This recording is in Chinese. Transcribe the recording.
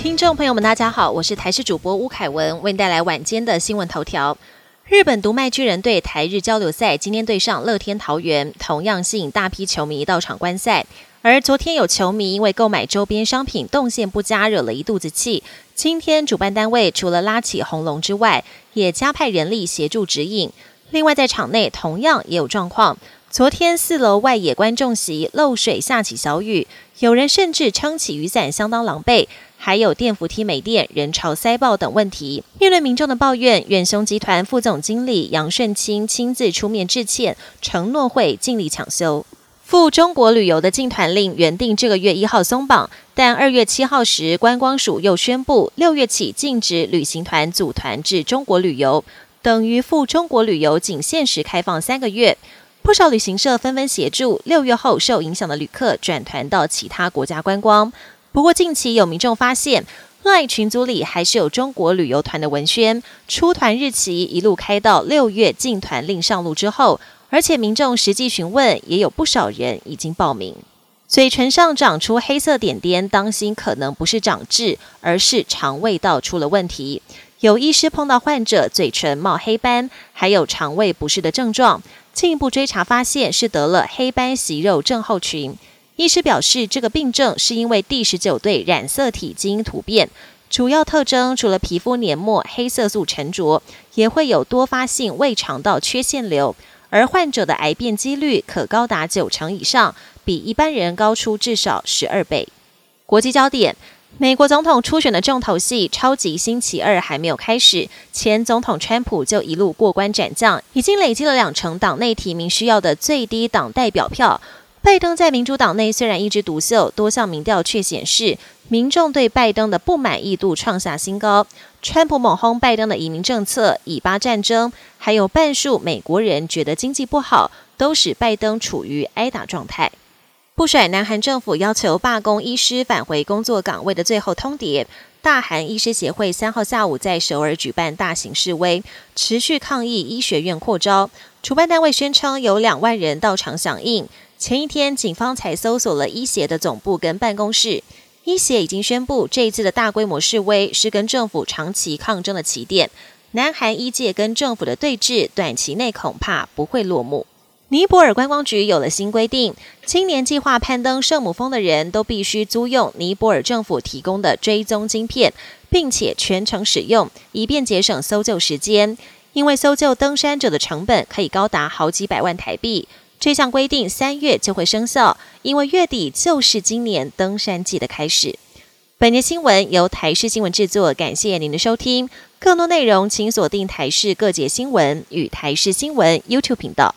听众朋友们，大家好，我是台视主播吴凯文，为您带来晚间的新闻头条。日本独卖巨人队台日交流赛今天对上乐天桃园，同样吸引大批球迷到场观赛。而昨天有球迷因为购买周边商品动线不佳，惹了一肚子气。今天主办单位除了拉起红龙之外，也加派人力协助指引。另外在场内同样也有状况。昨天四楼外野观众席漏水，下起小雨，有人甚至撑起雨伞，相当狼狈。还有电扶梯没电、人潮塞爆等问题。面对民众的抱怨，远雄集团副总经理杨顺清亲自出面致歉，承诺会尽力抢修。赴中国旅游的禁团令原定这个月一号松绑，但二月七号时，观光署又宣布六月起禁止旅行团组团至中国旅游，等于赴中国旅游仅限时开放三个月。不少旅行社纷纷协助六月后受影响的旅客转团到其他国家观光。不过近期有民众发现，赖群组里还是有中国旅游团的文宣，出团日期一路开到六月禁团令上路之后。而且民众实际询问，也有不少人已经报名。嘴唇上长出黑色点点，当心可能不是长痣，而是肠胃道出了问题。有医师碰到患者嘴唇冒黑斑，还有肠胃不适的症状，进一步追查发现是得了黑斑息肉症候群。医师表示，这个病症是因为第十九对染色体基因突变，主要特征除了皮肤黏膜黑色素沉着，也会有多发性胃肠道缺陷瘤。而患者的癌变几率可高达九成以上，比一般人高出至少十二倍。国际焦点：美国总统初选的重头戏——超级星期二还没有开始，前总统川普就一路过关斩将，已经累积了两成党内提名需要的最低党代表票。拜登在民主党内虽然一枝独秀，多项民调却显示民众对拜登的不满意度创下新高。川普猛轰拜登的移民政策、以巴战争，还有半数美国人觉得经济不好，都使拜登处于挨打状态。不甩南韩政府要求罢工医师返回工作岗位的最后通牒，大韩医师协会三号下午在首尔举办大型示威，持续抗议医学院扩招。主办单位宣称有两万人到场响应。前一天，警方才搜索了医协的总部跟办公室。医协已经宣布，这一次的大规模示威是跟政府长期抗争的起点。南韩医界跟政府的对峙，短期内恐怕不会落幕。尼泊尔观光局有了新规定，今年计划攀登圣母峰的人都必须租用尼泊尔政府提供的追踪晶片，并且全程使用，以便节省搜救时间。因为搜救登山者的成本可以高达好几百万台币。这项规定三月就会生效，因为月底就是今年登山季的开始。本节新闻由台视新闻制作，感谢您的收听。更多内容请锁定台视各节新闻与台视新闻 YouTube 频道。